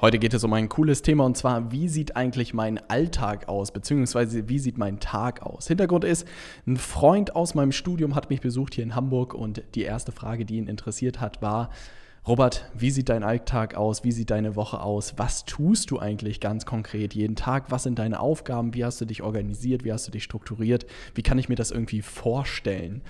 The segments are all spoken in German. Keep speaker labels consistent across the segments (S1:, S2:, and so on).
S1: Heute geht es um ein cooles Thema und zwar, wie sieht eigentlich mein Alltag aus, beziehungsweise wie sieht mein Tag aus? Hintergrund ist, ein Freund aus meinem Studium hat mich besucht hier in Hamburg und die erste Frage, die ihn interessiert hat, war, Robert, wie sieht dein Alltag aus? Wie sieht deine Woche aus? Was tust du eigentlich ganz konkret jeden Tag? Was sind deine Aufgaben? Wie hast du dich organisiert? Wie hast du dich strukturiert? Wie kann ich mir das irgendwie vorstellen?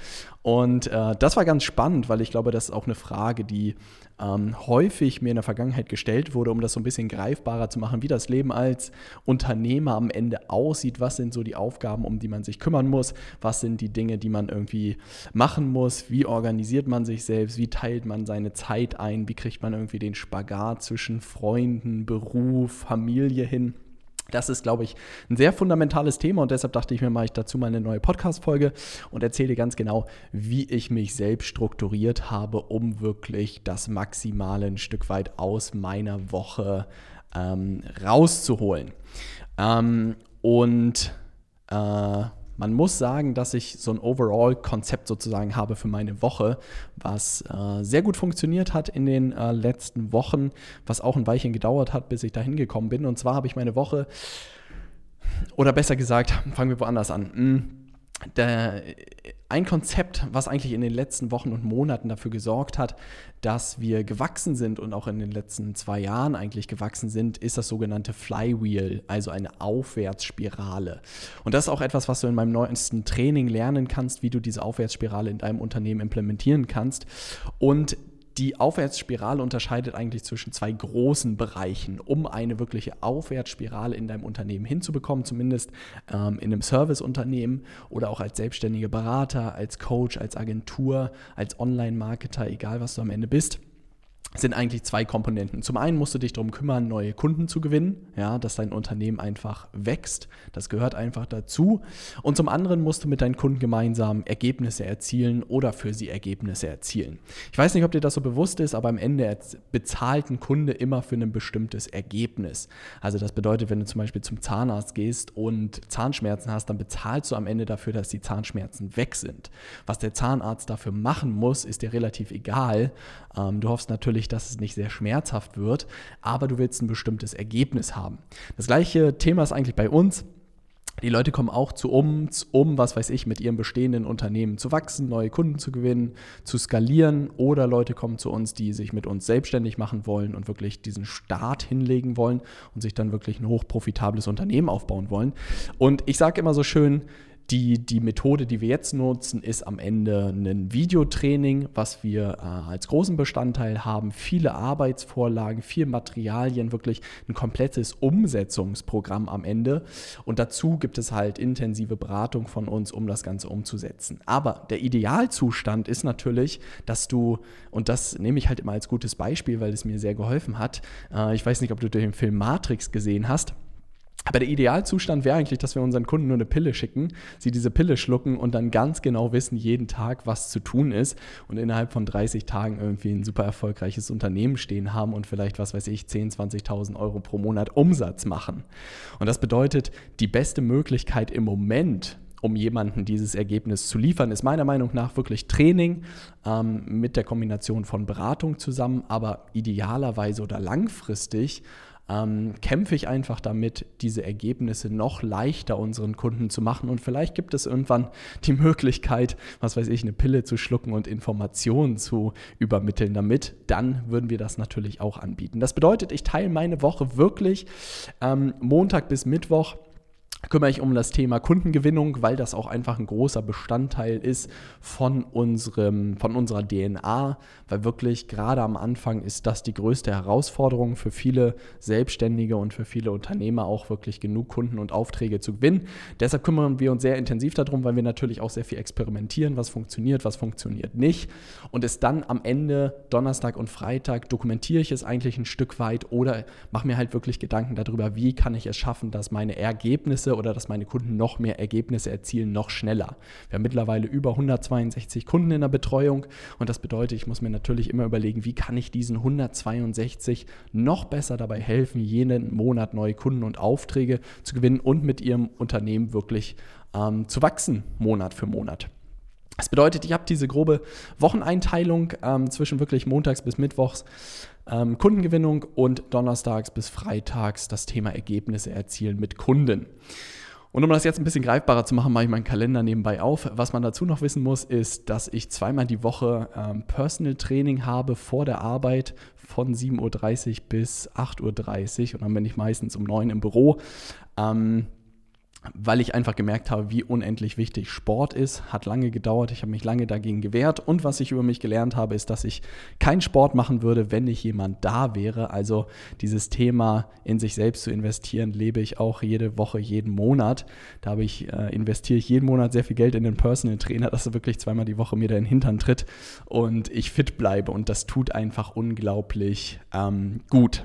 S1: Und äh, das war ganz spannend, weil ich glaube, das ist auch eine Frage, die ähm, häufig mir in der Vergangenheit gestellt wurde, um das so ein bisschen greifbarer zu machen, wie das Leben als Unternehmer am Ende aussieht. Was sind so die Aufgaben, um die man sich kümmern muss? Was sind die Dinge, die man irgendwie machen muss? Wie organisiert man sich selbst? Wie teilt man seine Zeit ein? Wie kriegt man irgendwie den Spagat zwischen Freunden, Beruf, Familie hin? Das ist, glaube ich, ein sehr fundamentales Thema und deshalb dachte ich mir, mache ich dazu mal eine neue Podcast-Folge und erzähle ganz genau, wie ich mich selbst strukturiert habe, um wirklich das Maximale ein Stück weit aus meiner Woche ähm, rauszuholen. Ähm, und äh, man muss sagen, dass ich so ein Overall-Konzept sozusagen habe für meine Woche, was äh, sehr gut funktioniert hat in den äh, letzten Wochen, was auch ein Weilchen gedauert hat, bis ich da hingekommen bin. Und zwar habe ich meine Woche, oder besser gesagt, fangen wir woanders an. Hm, der, ein Konzept, was eigentlich in den letzten Wochen und Monaten dafür gesorgt hat, dass wir gewachsen sind und auch in den letzten zwei Jahren eigentlich gewachsen sind, ist das sogenannte Flywheel, also eine Aufwärtsspirale. Und das ist auch etwas, was du in meinem neuesten Training lernen kannst, wie du diese Aufwärtsspirale in deinem Unternehmen implementieren kannst. Und die Aufwärtsspirale unterscheidet eigentlich zwischen zwei großen Bereichen, um eine wirkliche Aufwärtsspirale in deinem Unternehmen hinzubekommen, zumindest ähm, in einem Serviceunternehmen oder auch als selbstständiger Berater, als Coach, als Agentur, als Online-Marketer, egal was du am Ende bist sind eigentlich zwei Komponenten. Zum einen musst du dich darum kümmern, neue Kunden zu gewinnen, ja, dass dein Unternehmen einfach wächst. Das gehört einfach dazu. Und zum anderen musst du mit deinen Kunden gemeinsam Ergebnisse erzielen oder für sie Ergebnisse erzielen. Ich weiß nicht, ob dir das so bewusst ist, aber am Ende bezahlt ein Kunde immer für ein bestimmtes Ergebnis. Also das bedeutet, wenn du zum Beispiel zum Zahnarzt gehst und Zahnschmerzen hast, dann bezahlst du am Ende dafür, dass die Zahnschmerzen weg sind. Was der Zahnarzt dafür machen muss, ist dir relativ egal. Ähm, du hoffst natürlich, natürlich, dass es nicht sehr schmerzhaft wird, aber du willst ein bestimmtes Ergebnis haben. Das gleiche Thema ist eigentlich bei uns. Die Leute kommen auch zu uns, um, was weiß ich, mit ihrem bestehenden Unternehmen zu wachsen, neue Kunden zu gewinnen, zu skalieren. Oder Leute kommen zu uns, die sich mit uns selbstständig machen wollen und wirklich diesen Start hinlegen wollen und sich dann wirklich ein hochprofitables Unternehmen aufbauen wollen. Und ich sage immer so schön, die, die Methode, die wir jetzt nutzen, ist am Ende ein Videotraining, was wir äh, als großen Bestandteil haben. Viele Arbeitsvorlagen, viel Materialien, wirklich ein komplettes Umsetzungsprogramm am Ende. Und dazu gibt es halt intensive Beratung von uns, um das Ganze umzusetzen. Aber der Idealzustand ist natürlich, dass du, und das nehme ich halt immer als gutes Beispiel, weil es mir sehr geholfen hat. Äh, ich weiß nicht, ob du den Film Matrix gesehen hast. Aber der Idealzustand wäre eigentlich, dass wir unseren Kunden nur eine Pille schicken, sie diese Pille schlucken und dann ganz genau wissen jeden Tag, was zu tun ist und innerhalb von 30 Tagen irgendwie ein super erfolgreiches Unternehmen stehen haben und vielleicht, was weiß ich, 10, 20.000 Euro pro Monat Umsatz machen. Und das bedeutet, die beste Möglichkeit im Moment, um jemanden dieses Ergebnis zu liefern, ist meiner Meinung nach wirklich Training ähm, mit der Kombination von Beratung zusammen, aber idealerweise oder langfristig ähm, kämpfe ich einfach damit, diese Ergebnisse noch leichter unseren Kunden zu machen. Und vielleicht gibt es irgendwann die Möglichkeit, was weiß ich, eine Pille zu schlucken und Informationen zu übermitteln damit. Dann würden wir das natürlich auch anbieten. Das bedeutet, ich teile meine Woche wirklich ähm, Montag bis Mittwoch kümmere ich um das Thema Kundengewinnung, weil das auch einfach ein großer Bestandteil ist von, unserem, von unserer DNA, weil wirklich gerade am Anfang ist das die größte Herausforderung für viele Selbstständige und für viele Unternehmer auch wirklich genug Kunden und Aufträge zu gewinnen. Deshalb kümmern wir uns sehr intensiv darum, weil wir natürlich auch sehr viel experimentieren, was funktioniert, was funktioniert nicht und es dann am Ende Donnerstag und Freitag dokumentiere ich es eigentlich ein Stück weit oder mache mir halt wirklich Gedanken darüber, wie kann ich es schaffen, dass meine Ergebnisse oder dass meine Kunden noch mehr Ergebnisse erzielen, noch schneller. Wir haben mittlerweile über 162 Kunden in der Betreuung und das bedeutet, ich muss mir natürlich immer überlegen, wie kann ich diesen 162 noch besser dabei helfen, jeden Monat neue Kunden und Aufträge zu gewinnen und mit ihrem Unternehmen wirklich ähm, zu wachsen, Monat für Monat. Das bedeutet, ich habe diese grobe Wocheneinteilung ähm, zwischen wirklich montags bis mittwochs ähm, Kundengewinnung und donnerstags bis freitags das Thema Ergebnisse erzielen mit Kunden. Und um das jetzt ein bisschen greifbarer zu machen, mache ich meinen Kalender nebenbei auf. Was man dazu noch wissen muss, ist, dass ich zweimal die Woche ähm, Personal Training habe vor der Arbeit von 7.30 Uhr bis 8.30 Uhr und dann bin ich meistens um 9 Uhr im Büro. Ähm, weil ich einfach gemerkt habe, wie unendlich wichtig Sport ist. Hat lange gedauert, ich habe mich lange dagegen gewehrt. Und was ich über mich gelernt habe, ist, dass ich keinen Sport machen würde, wenn nicht jemand da wäre. Also dieses Thema in sich selbst zu investieren, lebe ich auch jede Woche, jeden Monat. Da habe ich, äh, investiere ich jeden Monat sehr viel Geld in den Personal Trainer, dass er wirklich zweimal die Woche mir da in den Hintern tritt und ich fit bleibe. Und das tut einfach unglaublich ähm, gut.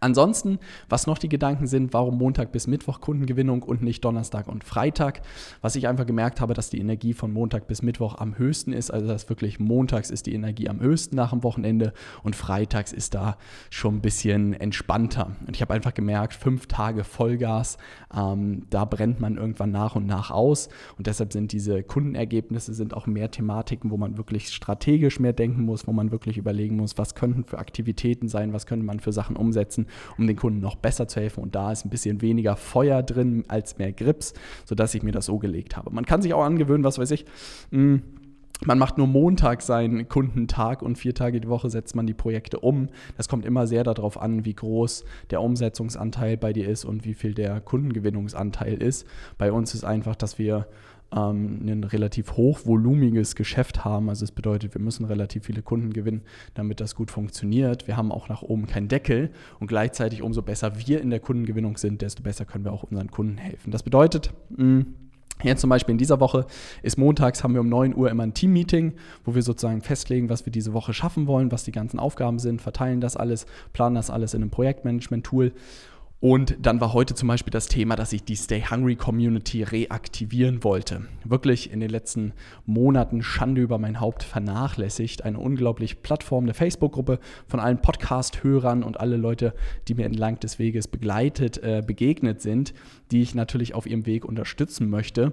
S1: Ansonsten, was noch die Gedanken sind, warum Montag bis Mittwoch Kundengewinnung und nicht Donnerstag und Freitag? Was ich einfach gemerkt habe, dass die Energie von Montag bis Mittwoch am höchsten ist. Also dass wirklich montags ist die Energie am höchsten nach dem Wochenende und freitags ist da schon ein bisschen entspannter. Und ich habe einfach gemerkt, fünf Tage Vollgas, ähm, da brennt man irgendwann nach und nach aus. Und deshalb sind diese Kundenergebnisse sind auch mehr Thematiken, wo man wirklich strategisch mehr denken muss, wo man wirklich überlegen muss, was könnten für Aktivitäten sein, was könnte man für Sachen umsetzen setzen, um den Kunden noch besser zu helfen. Und da ist ein bisschen weniger Feuer drin als mehr Grips, sodass ich mir das so gelegt habe. Man kann sich auch angewöhnen, was weiß ich, mh, hm, man macht nur Montag seinen Kundentag und vier Tage die Woche setzt man die Projekte um. Das kommt immer sehr darauf an, wie groß der Umsetzungsanteil bei dir ist und wie viel der Kundengewinnungsanteil ist. Bei uns ist einfach, dass wir ähm, ein relativ hochvolumiges Geschäft haben. Also es bedeutet, wir müssen relativ viele Kunden gewinnen, damit das gut funktioniert. Wir haben auch nach oben keinen Deckel und gleichzeitig umso besser wir in der Kundengewinnung sind, desto besser können wir auch unseren Kunden helfen. Das bedeutet, mh, hm, Jetzt zum Beispiel in dieser Woche ist montags, haben wir um 9 Uhr immer ein Team-Meeting, wo wir sozusagen festlegen, was wir diese Woche schaffen wollen, was die ganzen Aufgaben sind, verteilen das alles, planen das alles in einem Projektmanagement-Tool und dann war heute zum Beispiel das Thema, dass ich die Stay Hungry Community reaktivieren wollte. Wirklich in den letzten Monaten Schande über mein Haupt vernachlässigt. Eine unglaubliche Plattform, eine Facebook-Gruppe von allen Podcast-Hörern und alle Leute, die mir entlang des Weges begleitet, äh, begegnet sind, die ich natürlich auf ihrem Weg unterstützen möchte.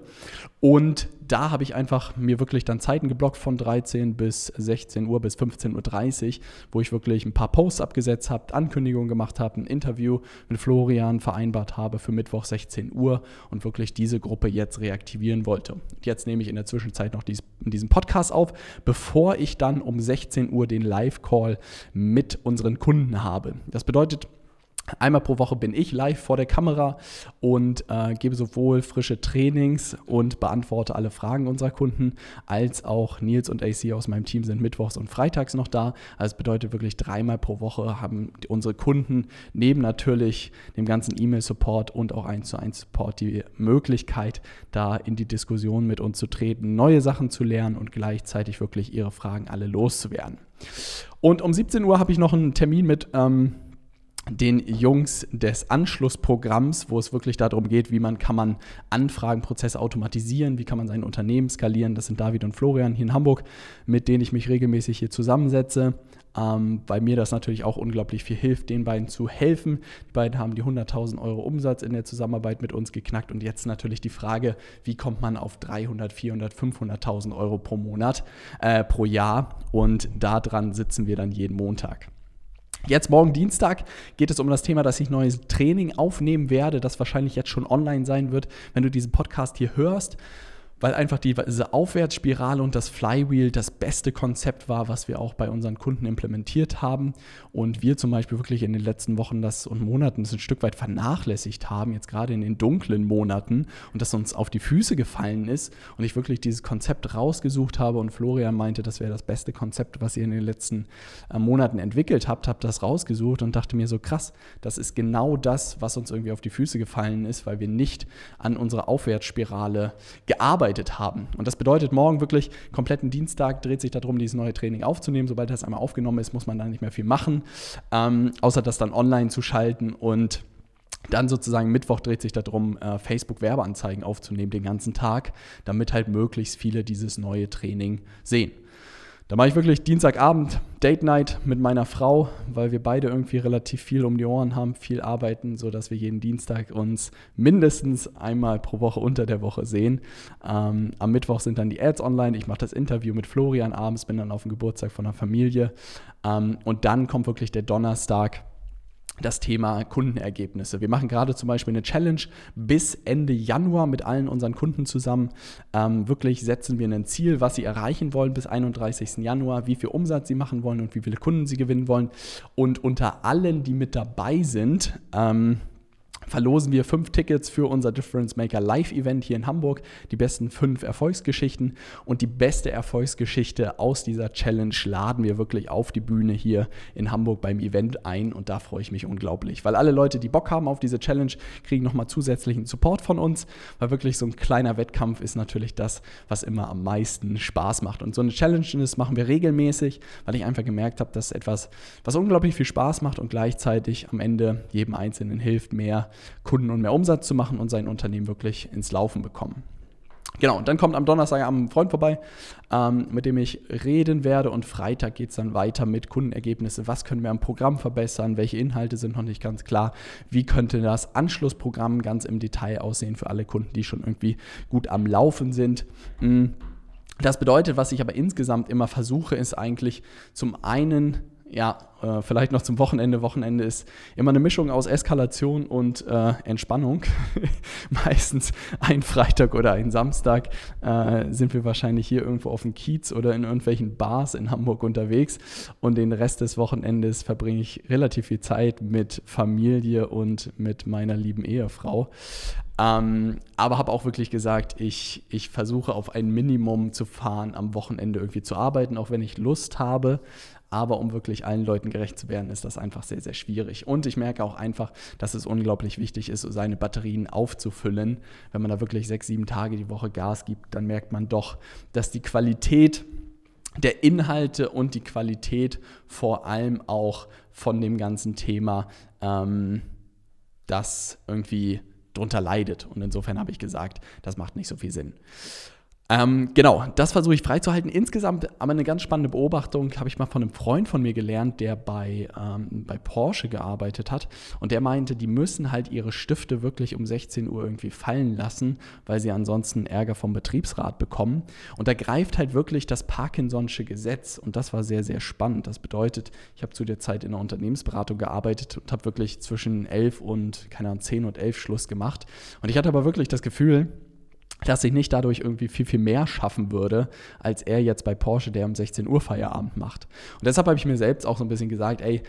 S1: Und da habe ich einfach mir wirklich dann Zeiten geblockt von 13 bis 16 Uhr bis 15.30 Uhr, wo ich wirklich ein paar Posts abgesetzt habe, Ankündigungen gemacht habe, ein Interview mit Florian vereinbart habe für Mittwoch 16 Uhr und wirklich diese Gruppe jetzt reaktivieren wollte. Jetzt nehme ich in der Zwischenzeit noch dies, diesen Podcast auf, bevor ich dann um 16 Uhr den Live-Call mit unseren Kunden habe. Das bedeutet, Einmal pro Woche bin ich live vor der Kamera und äh, gebe sowohl frische Trainings und beantworte alle Fragen unserer Kunden, als auch Nils und AC aus meinem Team sind mittwochs und freitags noch da. Also es bedeutet wirklich dreimal pro Woche haben unsere Kunden neben natürlich dem ganzen E-Mail-Support und auch 1 zu 1 Support die Möglichkeit, da in die Diskussion mit uns zu treten, neue Sachen zu lernen und gleichzeitig wirklich ihre Fragen alle loszuwerden. Und um 17 Uhr habe ich noch einen Termin mit ähm, den Jungs des Anschlussprogramms, wo es wirklich darum geht, wie man kann man Anfragenprozesse automatisieren, wie kann man sein Unternehmen skalieren. Das sind David und Florian hier in Hamburg, mit denen ich mich regelmäßig hier zusammensetze, ähm, weil mir das natürlich auch unglaublich viel hilft, den beiden zu helfen. Die beiden haben die 100.000 Euro Umsatz in der Zusammenarbeit mit uns geknackt und jetzt natürlich die Frage, wie kommt man auf 300, 400, 500.000 Euro pro Monat, äh, pro Jahr und daran sitzen wir dann jeden Montag. Jetzt morgen Dienstag geht es um das Thema, dass ich neues Training aufnehmen werde, das wahrscheinlich jetzt schon online sein wird, wenn du diesen Podcast hier hörst. Weil einfach diese Aufwärtsspirale und das Flywheel das beste Konzept war, was wir auch bei unseren Kunden implementiert haben. Und wir zum Beispiel wirklich in den letzten Wochen das und Monaten das ein Stück weit vernachlässigt haben, jetzt gerade in den dunklen Monaten und das uns auf die Füße gefallen ist und ich wirklich dieses Konzept rausgesucht habe und Florian meinte, das wäre das beste Konzept, was ihr in den letzten äh, Monaten entwickelt habt, habe das rausgesucht und dachte mir so krass, das ist genau das, was uns irgendwie auf die Füße gefallen ist, weil wir nicht an unserer Aufwärtsspirale gearbeitet gearbeitet haben. Und das bedeutet, morgen wirklich kompletten Dienstag dreht sich darum, dieses neue Training aufzunehmen. Sobald das einmal aufgenommen ist, muss man da nicht mehr viel machen, ähm, außer das dann online zu schalten und dann sozusagen Mittwoch dreht sich darum, äh, Facebook-Werbeanzeigen aufzunehmen den ganzen Tag, damit halt möglichst viele dieses neue Training sehen. Da mache ich wirklich Dienstagabend Date Night mit meiner Frau, weil wir beide irgendwie relativ viel um die Ohren haben, viel arbeiten, sodass wir jeden Dienstag uns mindestens einmal pro Woche unter der Woche sehen. Ähm, am Mittwoch sind dann die Ads online. Ich mache das Interview mit Florian abends, bin dann auf dem Geburtstag von der Familie. Ähm, und dann kommt wirklich der Donnerstag das Thema Kundenergebnisse. Wir machen gerade zum Beispiel eine Challenge bis Ende Januar mit allen unseren Kunden zusammen. Ähm, wirklich setzen wir ein Ziel, was sie erreichen wollen bis 31. Januar, wie viel Umsatz sie machen wollen und wie viele Kunden sie gewinnen wollen. Und unter allen, die mit dabei sind, ähm, verlosen wir fünf Tickets für unser Difference Maker Live-Event hier in Hamburg. Die besten fünf Erfolgsgeschichten und die beste Erfolgsgeschichte aus dieser Challenge laden wir wirklich auf die Bühne hier in Hamburg beim Event ein und da freue ich mich unglaublich, weil alle Leute, die Bock haben auf diese Challenge, kriegen nochmal zusätzlichen Support von uns, weil wirklich so ein kleiner Wettkampf ist natürlich das, was immer am meisten Spaß macht. Und so eine Challenge, das machen wir regelmäßig, weil ich einfach gemerkt habe, dass etwas, was unglaublich viel Spaß macht und gleichzeitig am Ende jedem Einzelnen hilft, mehr Kunden und mehr Umsatz zu machen und sein Unternehmen wirklich ins Laufen bekommen. Genau, und dann kommt am Donnerstagabend ein Freund vorbei, ähm, mit dem ich reden werde und Freitag geht es dann weiter mit Kundenergebnisse. Was können wir am Programm verbessern? Welche Inhalte sind noch nicht ganz klar? Wie könnte das Anschlussprogramm ganz im Detail aussehen für alle Kunden, die schon irgendwie gut am Laufen sind? Mhm. Das bedeutet, was ich aber insgesamt immer versuche, ist eigentlich zum einen ja, äh, vielleicht noch zum Wochenende. Wochenende ist immer eine Mischung aus Eskalation und äh, Entspannung. Meistens ein Freitag oder ein Samstag äh, sind wir wahrscheinlich hier irgendwo auf dem Kiez oder in irgendwelchen Bars in Hamburg unterwegs. Und den Rest des Wochenendes verbringe ich relativ viel Zeit mit Familie und mit meiner lieben Ehefrau. Ähm, aber habe auch wirklich gesagt, ich, ich versuche auf ein Minimum zu fahren, am Wochenende irgendwie zu arbeiten, auch wenn ich Lust habe. Aber um wirklich allen Leuten gerecht zu werden, ist das einfach sehr, sehr schwierig. Und ich merke auch einfach, dass es unglaublich wichtig ist, seine Batterien aufzufüllen. Wenn man da wirklich sechs, sieben Tage die Woche Gas gibt, dann merkt man doch, dass die Qualität der Inhalte und die Qualität vor allem auch von dem ganzen Thema ähm, das irgendwie drunter leidet. Und insofern habe ich gesagt, das macht nicht so viel Sinn. Ähm, genau, das versuche ich freizuhalten. Insgesamt aber eine ganz spannende Beobachtung habe ich mal von einem Freund von mir gelernt, der bei, ähm, bei Porsche gearbeitet hat. Und der meinte, die müssen halt ihre Stifte wirklich um 16 Uhr irgendwie fallen lassen, weil sie ansonsten Ärger vom Betriebsrat bekommen. Und da greift halt wirklich das Parkinson'sche Gesetz. Und das war sehr, sehr spannend. Das bedeutet, ich habe zu der Zeit in der Unternehmensberatung gearbeitet und habe wirklich zwischen 11 und, keine Ahnung, 10 und 11 Schluss gemacht. Und ich hatte aber wirklich das Gefühl, dass ich nicht dadurch irgendwie viel, viel mehr schaffen würde, als er jetzt bei Porsche, der um 16 Uhr Feierabend macht. Und deshalb habe ich mir selbst auch so ein bisschen gesagt, ey,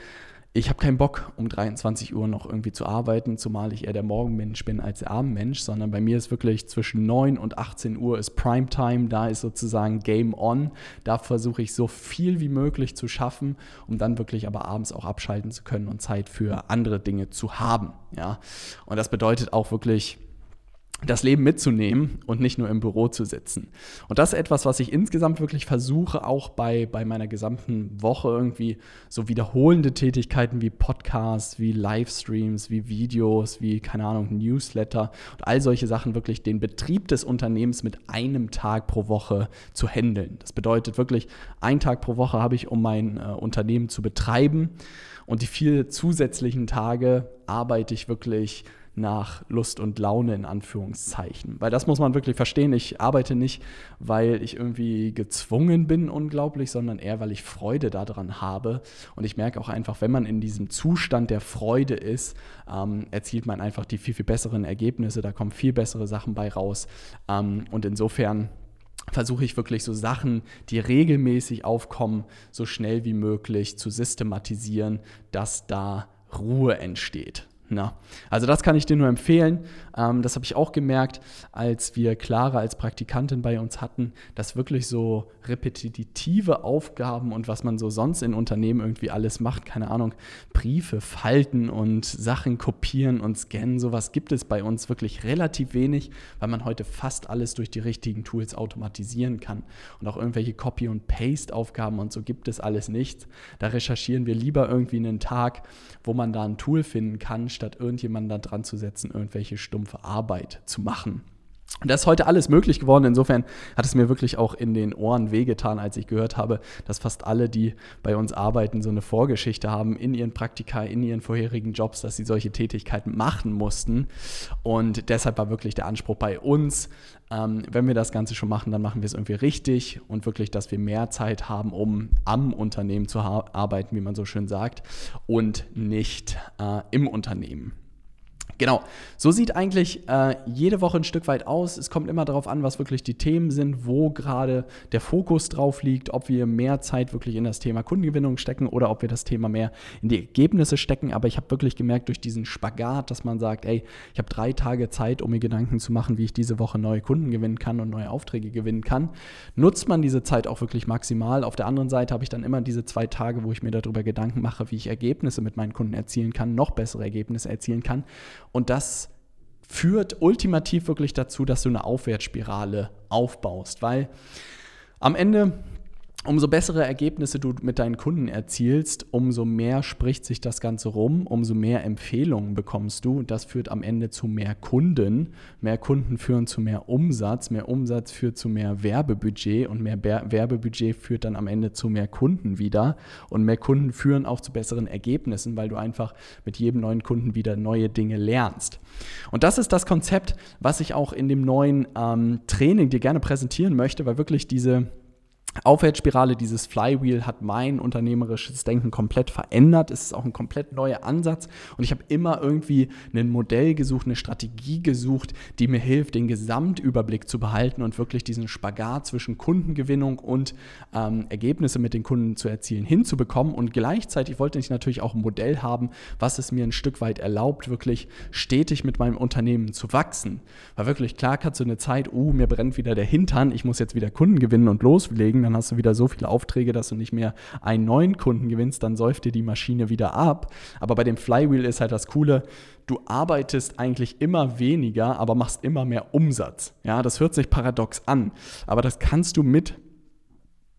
S1: ich habe keinen Bock, um 23 Uhr noch irgendwie zu arbeiten, zumal ich eher der Morgenmensch bin als der Abendmensch, sondern bei mir ist wirklich zwischen 9 und 18 Uhr ist Primetime, da ist sozusagen Game On. Da versuche ich so viel wie möglich zu schaffen, um dann wirklich aber abends auch abschalten zu können und Zeit für andere Dinge zu haben. Ja? Und das bedeutet auch wirklich, das Leben mitzunehmen und nicht nur im Büro zu sitzen. Und das ist etwas, was ich insgesamt wirklich versuche, auch bei, bei meiner gesamten Woche irgendwie so wiederholende Tätigkeiten wie Podcasts, wie Livestreams, wie Videos, wie, keine Ahnung, Newsletter und all solche Sachen wirklich den Betrieb des Unternehmens mit einem Tag pro Woche zu handeln. Das bedeutet wirklich, einen Tag pro Woche habe ich, um mein äh, Unternehmen zu betreiben und die vier zusätzlichen Tage arbeite ich wirklich nach Lust und Laune in Anführungszeichen. Weil das muss man wirklich verstehen. Ich arbeite nicht, weil ich irgendwie gezwungen bin, unglaublich, sondern eher, weil ich Freude daran habe. Und ich merke auch einfach, wenn man in diesem Zustand der Freude ist, ähm, erzielt man einfach die viel, viel besseren Ergebnisse. Da kommen viel bessere Sachen bei raus. Ähm, und insofern versuche ich wirklich so Sachen, die regelmäßig aufkommen, so schnell wie möglich zu systematisieren, dass da Ruhe entsteht. Na, also das kann ich dir nur empfehlen. Ähm, das habe ich auch gemerkt, als wir Clara als Praktikantin bei uns hatten, dass wirklich so repetitive Aufgaben und was man so sonst in Unternehmen irgendwie alles macht, keine Ahnung, Briefe falten und Sachen kopieren und scannen, sowas gibt es bei uns wirklich relativ wenig, weil man heute fast alles durch die richtigen Tools automatisieren kann. Und auch irgendwelche Copy- und Paste-Aufgaben und so gibt es alles nicht. Da recherchieren wir lieber irgendwie einen Tag, wo man da ein Tool finden kann, statt irgendjemanden da dran zu setzen, irgendwelche stumpfe Arbeit zu machen. Und das ist heute alles möglich geworden. Insofern hat es mir wirklich auch in den Ohren wehgetan, als ich gehört habe, dass fast alle, die bei uns arbeiten, so eine Vorgeschichte haben in ihren Praktika, in ihren vorherigen Jobs, dass sie solche Tätigkeiten machen mussten. Und deshalb war wirklich der Anspruch bei uns, ähm, wenn wir das Ganze schon machen, dann machen wir es irgendwie richtig und wirklich, dass wir mehr Zeit haben, um am Unternehmen zu arbeiten, wie man so schön sagt, und nicht äh, im Unternehmen. Genau, so sieht eigentlich äh, jede Woche ein Stück weit aus. Es kommt immer darauf an, was wirklich die Themen sind, wo gerade der Fokus drauf liegt, ob wir mehr Zeit wirklich in das Thema Kundengewinnung stecken oder ob wir das Thema mehr in die Ergebnisse stecken. Aber ich habe wirklich gemerkt durch diesen Spagat, dass man sagt, ey, ich habe drei Tage Zeit, um mir Gedanken zu machen, wie ich diese Woche neue Kunden gewinnen kann und neue Aufträge gewinnen kann. Nutzt man diese Zeit auch wirklich maximal. Auf der anderen Seite habe ich dann immer diese zwei Tage, wo ich mir darüber Gedanken mache, wie ich Ergebnisse mit meinen Kunden erzielen kann, noch bessere Ergebnisse erzielen kann. Und das führt ultimativ wirklich dazu, dass du eine Aufwärtsspirale aufbaust, weil am Ende umso bessere Ergebnisse du mit deinen Kunden erzielst, umso mehr spricht sich das Ganze rum, umso mehr Empfehlungen bekommst du. Das führt am Ende zu mehr Kunden. Mehr Kunden führen zu mehr Umsatz. Mehr Umsatz führt zu mehr Werbebudget und mehr Werbebudget führt dann am Ende zu mehr Kunden wieder. Und mehr Kunden führen auch zu besseren Ergebnissen, weil du einfach mit jedem neuen Kunden wieder neue Dinge lernst. Und das ist das Konzept, was ich auch in dem neuen ähm, Training dir gerne präsentieren möchte, weil wirklich diese Aufwärtsspirale, dieses Flywheel hat mein unternehmerisches Denken komplett verändert. Es ist auch ein komplett neuer Ansatz und ich habe immer irgendwie ein Modell gesucht, eine Strategie gesucht, die mir hilft, den Gesamtüberblick zu behalten und wirklich diesen Spagat zwischen Kundengewinnung und ähm, Ergebnisse mit den Kunden zu erzielen hinzubekommen. Und gleichzeitig wollte ich natürlich auch ein Modell haben, was es mir ein Stück weit erlaubt, wirklich stetig mit meinem Unternehmen zu wachsen. Weil wirklich klar kannst du eine Zeit, uh, mir brennt wieder der Hintern, ich muss jetzt wieder Kunden gewinnen und loslegen dann hast du wieder so viele Aufträge, dass du nicht mehr einen neuen Kunden gewinnst, dann säuft dir die Maschine wieder ab. Aber bei dem Flywheel ist halt das Coole, du arbeitest eigentlich immer weniger, aber machst immer mehr Umsatz. Ja, das hört sich paradox an, aber das kannst du mit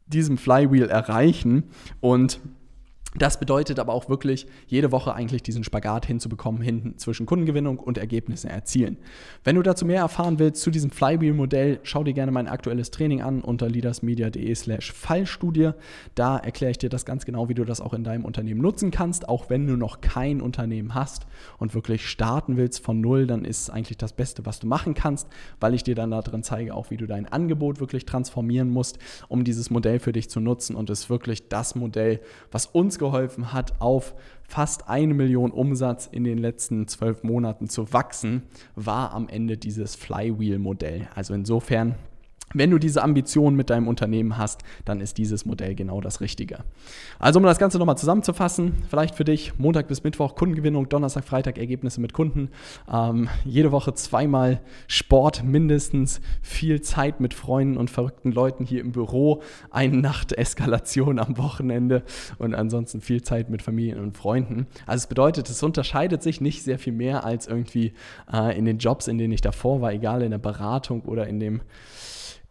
S1: diesem Flywheel erreichen und das bedeutet aber auch wirklich, jede Woche eigentlich diesen Spagat hinzubekommen, hinten zwischen Kundengewinnung und Ergebnissen erzielen. Wenn du dazu mehr erfahren willst zu diesem Flywheel-Modell, schau dir gerne mein aktuelles Training an unter leadersmedia.de slash Fallstudie. Da erkläre ich dir das ganz genau, wie du das auch in deinem Unternehmen nutzen kannst, auch wenn du noch kein Unternehmen hast und wirklich starten willst von null, dann ist es eigentlich das Beste, was du machen kannst, weil ich dir dann da drin zeige, auch wie du dein Angebot wirklich transformieren musst, um dieses Modell für dich zu nutzen und es ist wirklich das Modell, was uns geholfen hat, auf fast eine Million Umsatz in den letzten zwölf Monaten zu wachsen, war am Ende dieses Flywheel-Modell. Also insofern wenn du diese Ambition mit deinem Unternehmen hast, dann ist dieses Modell genau das Richtige. Also um das Ganze nochmal zusammenzufassen, vielleicht für dich Montag bis Mittwoch Kundengewinnung, Donnerstag, Freitag Ergebnisse mit Kunden, ähm, jede Woche zweimal Sport mindestens, viel Zeit mit Freunden und verrückten Leuten hier im Büro, eine Nacht Eskalation am Wochenende und ansonsten viel Zeit mit Familien und Freunden. Also es bedeutet, es unterscheidet sich nicht sehr viel mehr als irgendwie äh, in den Jobs, in denen ich davor war, egal in der Beratung oder in dem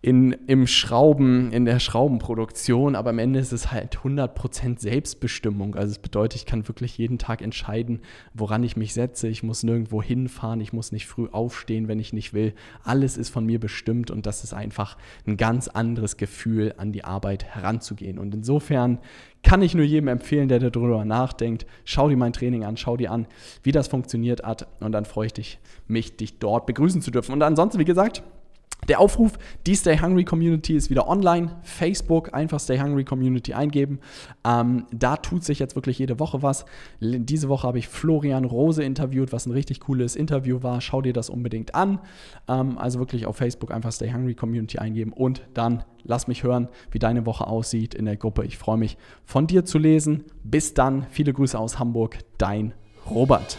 S1: in, im Schrauben, in der Schraubenproduktion, aber am Ende ist es halt 100% Selbstbestimmung. Also es bedeutet, ich kann wirklich jeden Tag entscheiden, woran ich mich setze. Ich muss nirgendwo hinfahren, ich muss nicht früh aufstehen, wenn ich nicht will. Alles ist von mir bestimmt und das ist einfach ein ganz anderes Gefühl, an die Arbeit heranzugehen. Und insofern kann ich nur jedem empfehlen, der darüber nachdenkt, schau dir mein Training an, schau dir an, wie das funktioniert hat und dann freue ich dich, mich dich dort begrüßen zu dürfen. Und ansonsten, wie gesagt, der Aufruf, die Stay Hungry Community ist wieder online. Facebook, einfach Stay Hungry Community eingeben. Ähm, da tut sich jetzt wirklich jede Woche was. Diese Woche habe ich Florian Rose interviewt, was ein richtig cooles Interview war. Schau dir das unbedingt an. Ähm, also wirklich auf Facebook einfach Stay Hungry Community eingeben und dann lass mich hören, wie deine Woche aussieht in der Gruppe. Ich freue mich, von dir zu lesen. Bis dann, viele Grüße aus Hamburg, dein Robert.